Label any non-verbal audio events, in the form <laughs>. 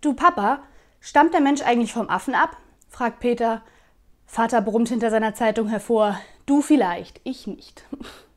Du Papa, stammt der Mensch eigentlich vom Affen ab? fragt Peter. Vater brummt hinter seiner Zeitung hervor. Du vielleicht, ich nicht. <laughs>